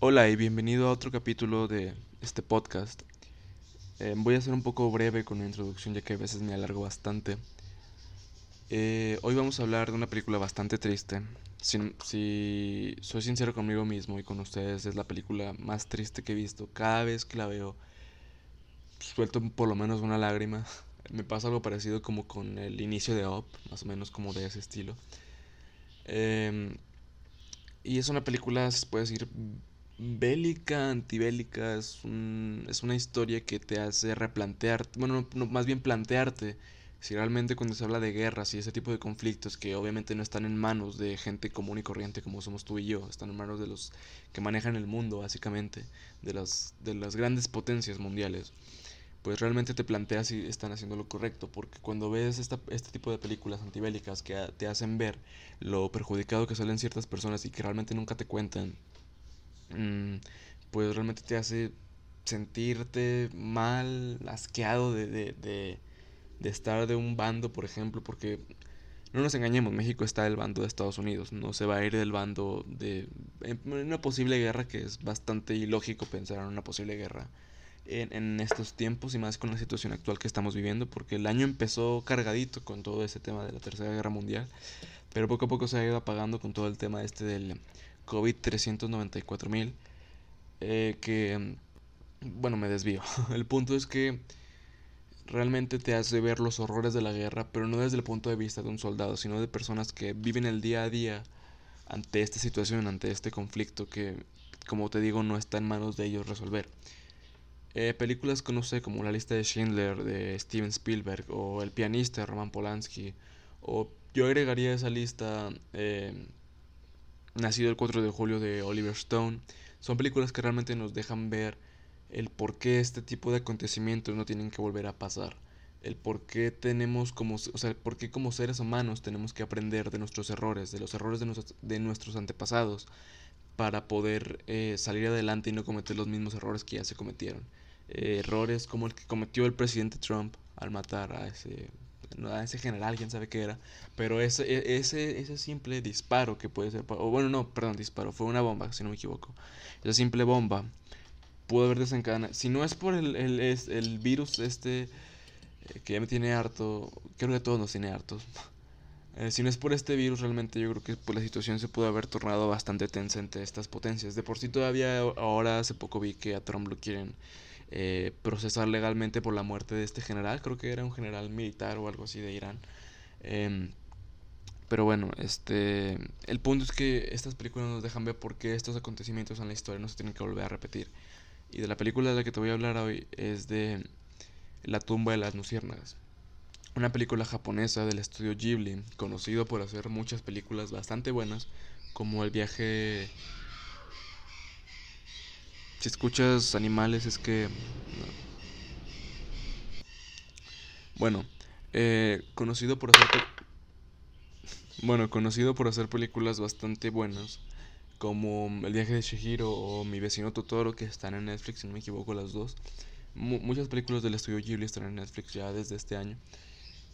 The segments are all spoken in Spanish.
Hola y bienvenido a otro capítulo de este podcast. Eh, voy a ser un poco breve con la introducción ya que a veces me alargo bastante. Eh, hoy vamos a hablar de una película bastante triste. Si, soy sincero conmigo mismo y con ustedes, es la película más triste que he visto. Cada vez que la veo, suelto por lo menos una lágrima. Me pasa algo parecido como con el inicio de Up, más o menos como de ese estilo. Eh, y es una película, se puede decir, bélica, antibélica, es, es una historia que te hace replantear, bueno, no, más bien plantearte si realmente cuando se habla de guerras y ese tipo de conflictos que obviamente no están en manos de gente común y corriente como somos tú y yo, están en manos de los que manejan el mundo básicamente, de las, de las grandes potencias mundiales, pues realmente te planteas si están haciendo lo correcto, porque cuando ves esta, este tipo de películas antibélicas que te hacen ver lo perjudicado que salen ciertas personas y que realmente nunca te cuentan pues realmente te hace sentirte mal, asqueado de, de, de, de, estar de un bando, por ejemplo, porque no nos engañemos, México está del bando de Estados Unidos, no se va a ir del bando de en una posible guerra, que es bastante ilógico pensar en una posible guerra en, en, estos tiempos y más con la situación actual que estamos viviendo, porque el año empezó cargadito con todo ese tema de la Tercera Guerra Mundial, pero poco a poco se ha ido apagando con todo el tema este del COVID 394 mil. Eh, que, bueno, me desvío. El punto es que realmente te hace ver los horrores de la guerra, pero no desde el punto de vista de un soldado, sino de personas que viven el día a día ante esta situación, ante este conflicto que, como te digo, no está en manos de ellos resolver. Eh, películas que como La lista de Schindler de Steven Spielberg o El pianista de Roman Polanski, o yo agregaría a esa lista eh, Nacido el 4 de julio de Oliver Stone. Son películas que realmente nos dejan ver el por qué este tipo de acontecimientos no tienen que volver a pasar. El por qué tenemos como, o sea, por qué como seres humanos tenemos que aprender de nuestros errores, de los errores de nuestros, de nuestros antepasados, para poder eh, salir adelante y no cometer los mismos errores que ya se cometieron. Eh, errores como el que cometió el presidente Trump al matar a ese ese general, quién sabe qué era, pero ese, e, ese, ese simple disparo que puede ser, o bueno, no, perdón, disparo, fue una bomba, si no me equivoco, esa simple bomba pudo haber desencadenado, si no es por el, el, el virus este eh, que ya me tiene harto, creo que todos nos tiene hartos, eh, si no es por este virus, realmente yo creo que pues, la situación se pudo haber tornado bastante tensa entre estas potencias. De por sí todavía ahora hace poco vi que a Trump lo quieren eh, procesar legalmente por la muerte de este general, creo que era un general militar o algo así de Irán. Em, pero bueno, este, el punto es que estas películas nos dejan ver por qué estos acontecimientos en la historia no se tienen que volver a repetir. Y de la película de la que te voy a hablar hoy es de La tumba de las luciérnagas. Una película japonesa del estudio Ghibli, conocido por hacer muchas películas bastante buenas, como El viaje si escuchas animales es que... Bueno, eh, conocido por hacer... Bueno, conocido por hacer películas bastante buenas, como El viaje de Shihiro o Mi vecino Totoro, que están en Netflix, si no me equivoco las dos. muchas películas del estudio Ghibli están en Netflix ya desde este año.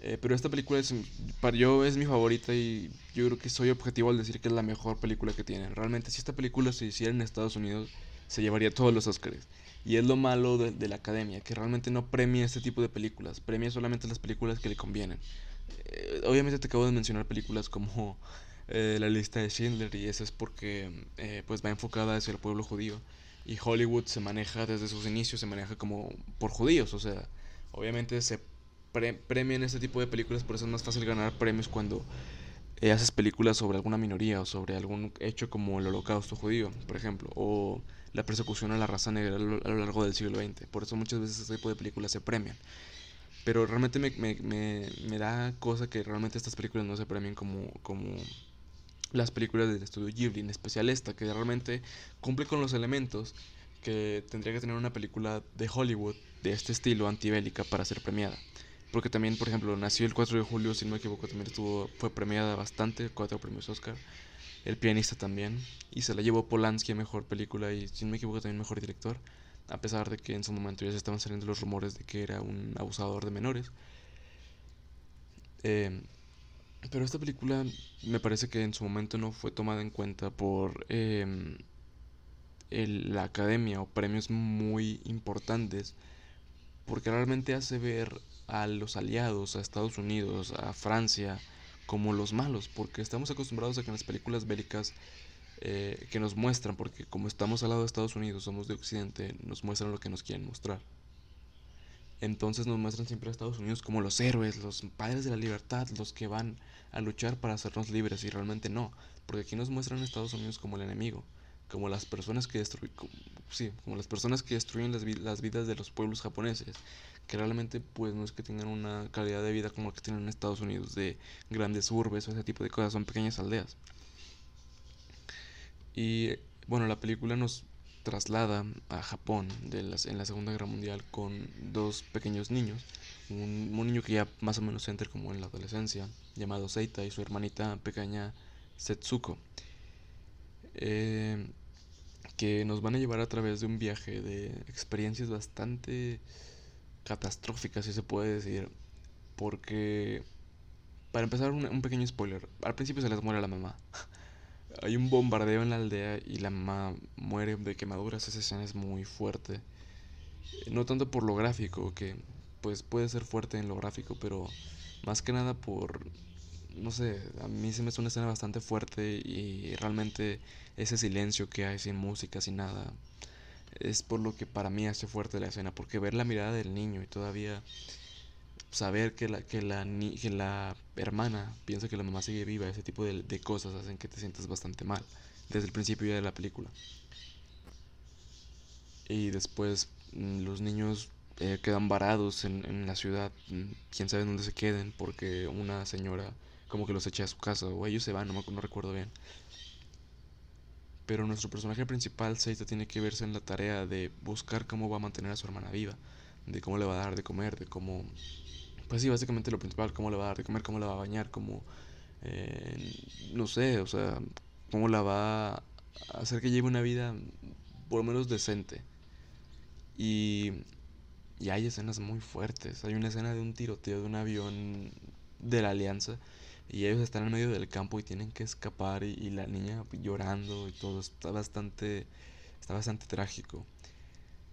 Eh, pero esta película es, para yo es mi favorita y yo creo que soy objetivo al decir que es la mejor película que tienen. Realmente si esta película se hiciera en Estados Unidos se llevaría todos los Oscars. Y es lo malo de, la academia, que realmente no premia este tipo de películas, premia solamente las películas que le convienen. Eh, obviamente te acabo de mencionar películas como eh, La lista de Schindler y eso es porque eh, pues va enfocada hacia el pueblo judío. Y Hollywood se maneja desde sus inicios, se maneja como por judíos, o sea, obviamente se premian este tipo de películas, por eso es más fácil ganar premios cuando haces películas sobre alguna minoría o sobre algún hecho como el holocausto judío, por ejemplo, o la persecución a la raza negra a lo, largo del siglo XX. Por eso muchas veces este tipo de películas se premian. Pero realmente me, me, me, me da cosa que realmente estas películas no se premien como, como las películas del estudio Ghibli, en especial esta, que realmente cumple con los elementos que tendría que tener una película de Hollywood de este estilo antibélica para ser premiada. Porque también, por ejemplo, nació el 4 de julio, si no me equivoco, también estuvo, fue premiada bastante, cuatro premios Oscar. El pianista también. Y se la llevó Polanski a mejor película y, si no me equivoco, también mejor director. A pesar de que en su momento ya se estaban saliendo los rumores de que era un abusador de menores. Eh, pero esta película me parece que en su momento no fue tomada en cuenta por eh, la academia o premios muy importantes porque realmente hace ver a los aliados, a Estados Unidos, a Francia, como los malos, porque estamos acostumbrados a que en las películas bélicas eh, que nos muestran, porque como estamos al lado de Estados Unidos, somos de Occidente, nos muestran lo que nos quieren mostrar. Entonces nos muestran siempre a Estados Unidos como los héroes, los padres de la libertad, los que van a luchar para hacernos libres, y realmente no, porque aquí nos muestran a Estados Unidos como el enemigo, como las personas que destruyen, sí, como las personas que destruyen las, las, vidas de los pueblos japoneses, que realmente pues no es que tengan una calidad de vida como la que tienen en Estados Unidos, de grandes urbes o ese tipo de cosas, son pequeñas aldeas. Y bueno, la película nos traslada a Japón de las, en la Segunda Guerra Mundial con dos pequeños niños, un, un niño que ya más o menos entra como en la adolescencia, llamado Seita, y su hermanita pequeña Setsuko. Eh, que nos van a llevar a través de un viaje de experiencias bastante catastróficas, si se puede decir. Porque, para empezar, un, pequeño spoiler. Al principio se les muere la mamá. Hay un bombardeo en la aldea y la mamá muere de quemaduras. Esa escena es muy fuerte. No tanto por lo gráfico, que pues puede ser fuerte en lo gráfico, pero más que nada por no sé, a mí se me hace una escena bastante fuerte y realmente ese silencio que hay sin música, sin nada, es por lo que para mí hace fuerte la escena, porque ver la mirada del niño y todavía saber que la, que la, que la hermana piensa que la mamá sigue viva, ese tipo de, de cosas hacen que te sientas bastante mal desde el principio ya de la película. Y después mm, los niños eh, quedan varados en, en, la ciudad, mm, quién sabe dónde se queden, porque una señora como que los echa a su casa, o ellos se van, no, no recuerdo bien. Pero nuestro personaje principal, Seita, tiene que verse en la tarea de buscar cómo va a mantener a su hermana viva, de cómo le va a dar de comer, de cómo... Pues sí, básicamente lo principal, cómo le va a dar de comer, cómo le va a bañar, cómo... Eh, no sé, o sea, cómo la va a hacer que lleve una vida por lo menos decente. Y, y hay escenas muy fuertes. Hay una escena de un tiroteo de un avión de la Alianza y ellos están en medio del campo y tienen que escapar y, la niña llorando y todo está bastante está bastante trágico.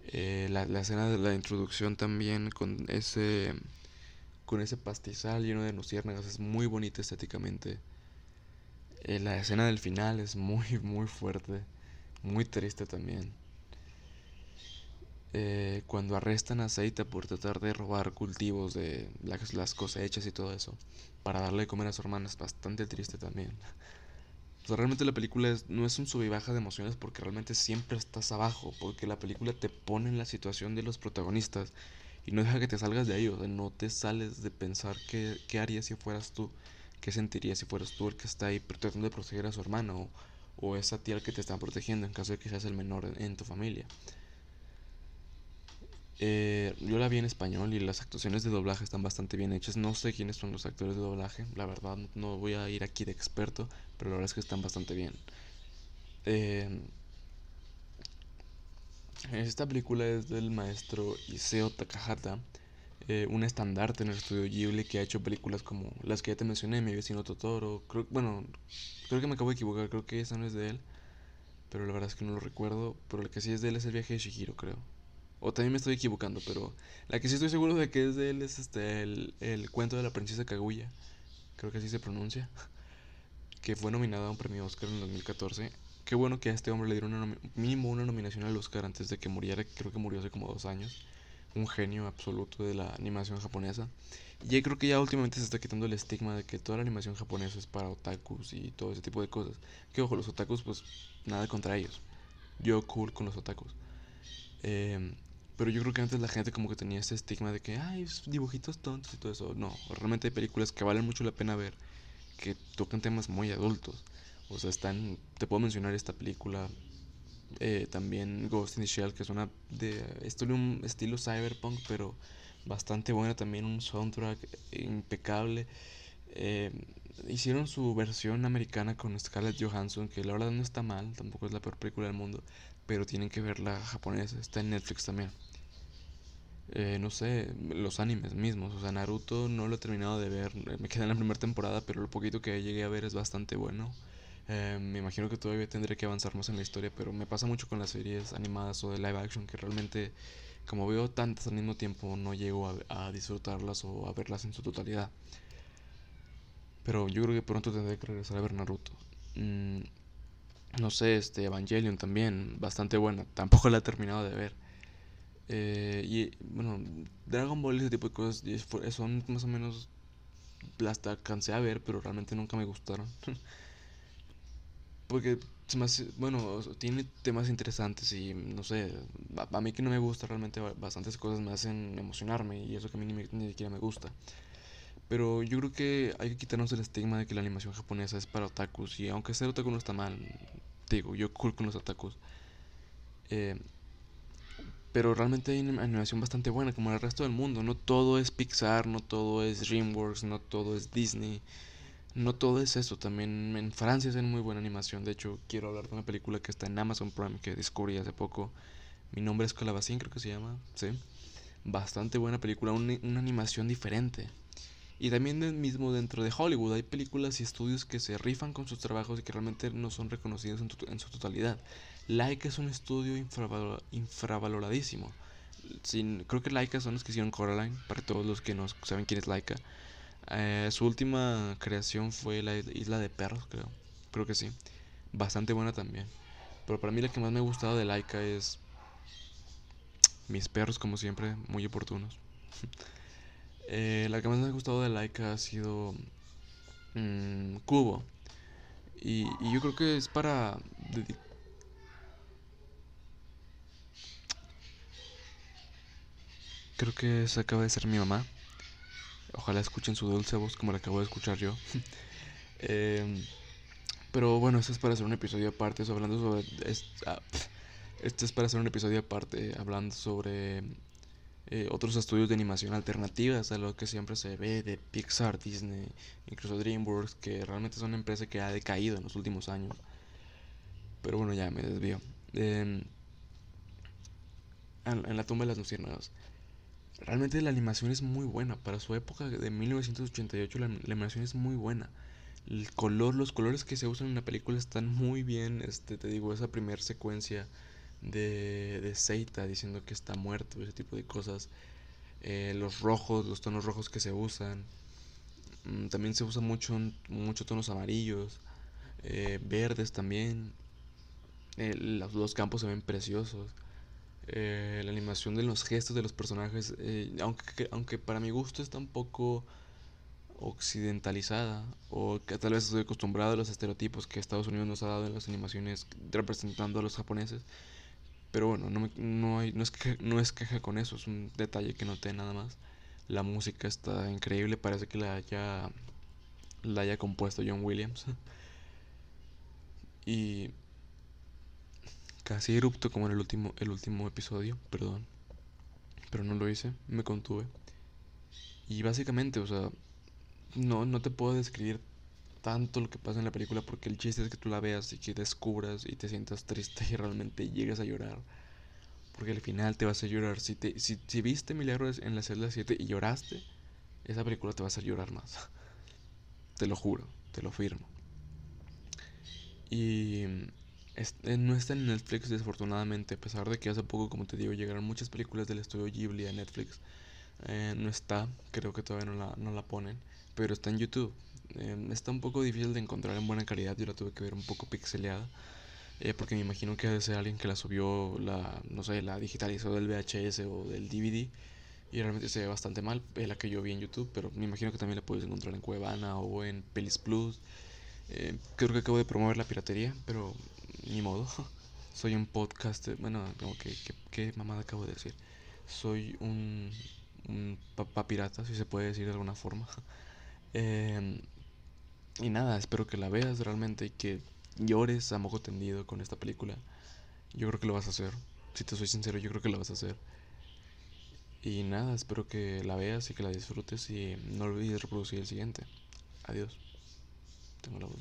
Eh, la, la, escena de la introducción también con ese con ese pastizal lleno de luciérnagas es muy bonita estéticamente. Eh, la escena del final es muy muy fuerte muy triste también eh, cuando arrestan a Seita por tratar de robar cultivos de las, las cosechas y todo eso para darle de comer a su hermana es bastante triste también. O realmente la película no es un sub y baja de emociones porque realmente siempre estás abajo, porque la película te pone en la situación de los protagonistas y no deja que te salgas de ahí, o sea, no te sales de pensar qué, qué harías si fueras tú, qué sentirías si fueras tú el que está ahí tratando de proteger a su hermano o, o esa tía que te están protegiendo en caso de que seas el menor en tu familia. Eh, yo la vi en español y las actuaciones de doblaje están bastante bien hechas. No sé quiénes son los actores de doblaje, la verdad no voy a ir aquí de experto, pero la verdad es que están bastante bien. Eh, esta película es del maestro Iseo Takahata, eh, un estandarte en el estudio Ghibli que ha hecho películas como las que ya te mencioné, Mi vecino Totoro. Creo, bueno, creo que me acabo de equivocar, creo que esa no es de él, pero la verdad es que no lo recuerdo. Pero la que sí es de él es el viaje de Shihiro, creo. O también me estoy equivocando, pero la que sí estoy seguro de que es de él es este el, el cuento de la princesa Kaguya. Creo que así se pronuncia. Que fue nominado a un premio Oscar en 2014. Qué bueno que a este hombre le dieron una mínimo una nominación al Oscar antes de que muriera. Creo que murió hace como dos años. Un genio absoluto de la animación japonesa. Y creo que ya últimamente se está quitando el estigma de que toda la animación japonesa es para otakus y todo ese tipo de cosas. Que ojo, los otakus, pues nada contra ellos. Yo cool con los otakus. Eh, pero yo creo que antes la gente como que tenía ese estigma de que, ay, dibujitos tontos y todo eso. No, realmente hay películas que valen mucho la pena ver, que tocan temas muy adultos. O sea, están, te puedo mencionar esta película, eh, también Ghost in the Shell, que es una de estilo, un estilo cyberpunk, pero bastante buena, también un soundtrack impecable. Eh, hicieron su versión americana con Scarlett Johansson, que la verdad no está mal, tampoco es la peor película del mundo, pero tienen que ver la japonesa, está en Netflix también. Eh, no sé, los animes mismos. O sea, Naruto no lo he terminado de ver. Me quedé en la primera temporada, pero lo poquito que llegué a ver es bastante bueno. Eh, me imagino que todavía tendré que avanzar más en la historia, pero me pasa mucho con las series animadas o de live action que realmente, como veo tantas al mismo tiempo, no llego a, disfrutarlas o a verlas en su totalidad. Pero yo creo que pronto tendré que regresar a ver Naruto. Mm, no sé, este Evangelion también, bastante buena. Tampoco la he terminado de ver. Eh, y bueno, Dragon Ball y ese tipo de cosas son más o menos. Las alcancé a ver, pero realmente nunca me gustaron. Porque bueno, tiene temas interesantes y no sé, a, mí que no me gusta realmente bastantes cosas me hacen emocionarme y eso que a mí ni, ni, siquiera me gusta. Pero yo creo que hay que quitarnos el estigma de que la animación japonesa es para otakus y aunque ser otaku no está mal, digo, yo cool con los otakus. Eh, pero realmente hay una animación bastante buena como el resto del mundo. No todo es Pixar, no todo es DreamWorks, no todo es Disney. No todo es eso, también en Francia es muy buena animación. De hecho, quiero hablar de una película que está en Amazon Prime que descubrí hace poco. Mi nombre es Calabacín, creo que se llama. Sí. Bastante buena película, una, una animación diferente. Y también mismo dentro de Hollywood hay películas y estudios que se rifan con sus trabajos y que realmente no son reconocidos en, su totalidad. Laika es un estudio infravaloradísimo. Sin, creo que Laika son los que hicieron Coraline, para todos los que no saben quién es Laika. Eh, su última creación fue la Isla de Perros, creo. Creo que sí. Bastante buena también. Pero para mí la que más me ha gustado de Laika es mis perros, como siempre, muy oportunos. Eh, la que más me ha gustado de Laika ha sido mm, Cubo. Y, y, yo creo que es para... Creo que esa acaba de ser mi mamá. Ojalá escuchen su dulce voz como la acabo de escuchar yo. Em, pero bueno, esto es para hacer un episodio aparte, hablando sobre... Este es para hacer un episodio aparte, hablando sobre eh, otros estudios de animación alternativas a lo que siempre se ve de Pixar, Disney, incluso DreamWorks, que realmente son una empresa que ha decaído en los últimos años. Pero bueno, ya me desvío. Em, en, la tumba de las luciérnagas. Realmente la animación es muy buena. Para su época de 1988 la, animación es muy buena. El color, los colores que se usan en la película están muy bien. Este, te digo, esa primera secuencia de, de diciendo que está muerto, ese tipo de cosas. Eh, los rojos, los tonos rojos que se usan. Mm, también se usan mucho, mucho tonos amarillos, eh, verdes también. Eh, los, campos se ven preciosos. La animación de los gestos de los personajes, aunque, aunque para mi gusto está un poco occidentalizada o que tal vez estoy acostumbrado a los estereotipos que Estados Unidos nos ha dado en las animaciones representando a los japoneses pero bueno, no, no, hay, no, es que, no es queja con eso, es un detalle que noté nada más. La música está increíble, parece que la haya, la haya compuesto John Williams. y casi erupto como en el último, el último episodio, perdón. Pero no lo hice, me contuve. Y básicamente, o sea, no, no te puedo describir tanto lo que pasa en la película porque el chiste es que tú la veas y que descubras y te sientas triste y realmente llegues a llorar. Porque al final te vas a llorar. Si, te, si, si viste Milagros en la celda 7 y lloraste, esa película te va a hacer llorar más. te lo juro, te lo firmo. Y eh, no está en Netflix desafortunadamente, a pesar de que hace poco, como te digo, llegaron muchas películas del estudio Ghibli a Netflix. Eh, no está, creo que todavía no la, no la ponen, pero está en YouTube. Em, está un poco difícil de encontrar en buena calidad. Yo la tuve que ver un poco pixeleada. Eh, porque me imagino que debe ser alguien que la subió, la, no sé, la digitalizó del VHS o del DVD. Y realmente se ve bastante mal, es la que yo vi en YouTube, pero me imagino que también la puedes encontrar en Cuevana o en Pelis Plus. Eh, creo que acabo de promover la piratería, pero ni modo. Soy un podcast, bueno, como que, ¿qué mamada acabo de decir? Soy un, un papá pirata, si se puede decir de alguna forma. Eh, y nada, espero que la veas realmente y que llores a mojo tendido con esta película. Yo creo que lo vas a hacer. Si te soy sincero, yo creo que lo vas a hacer. Y nada, espero que la veas y que la disfrutes y no olvides reproducir el siguiente. Adiós. Tengo la voz.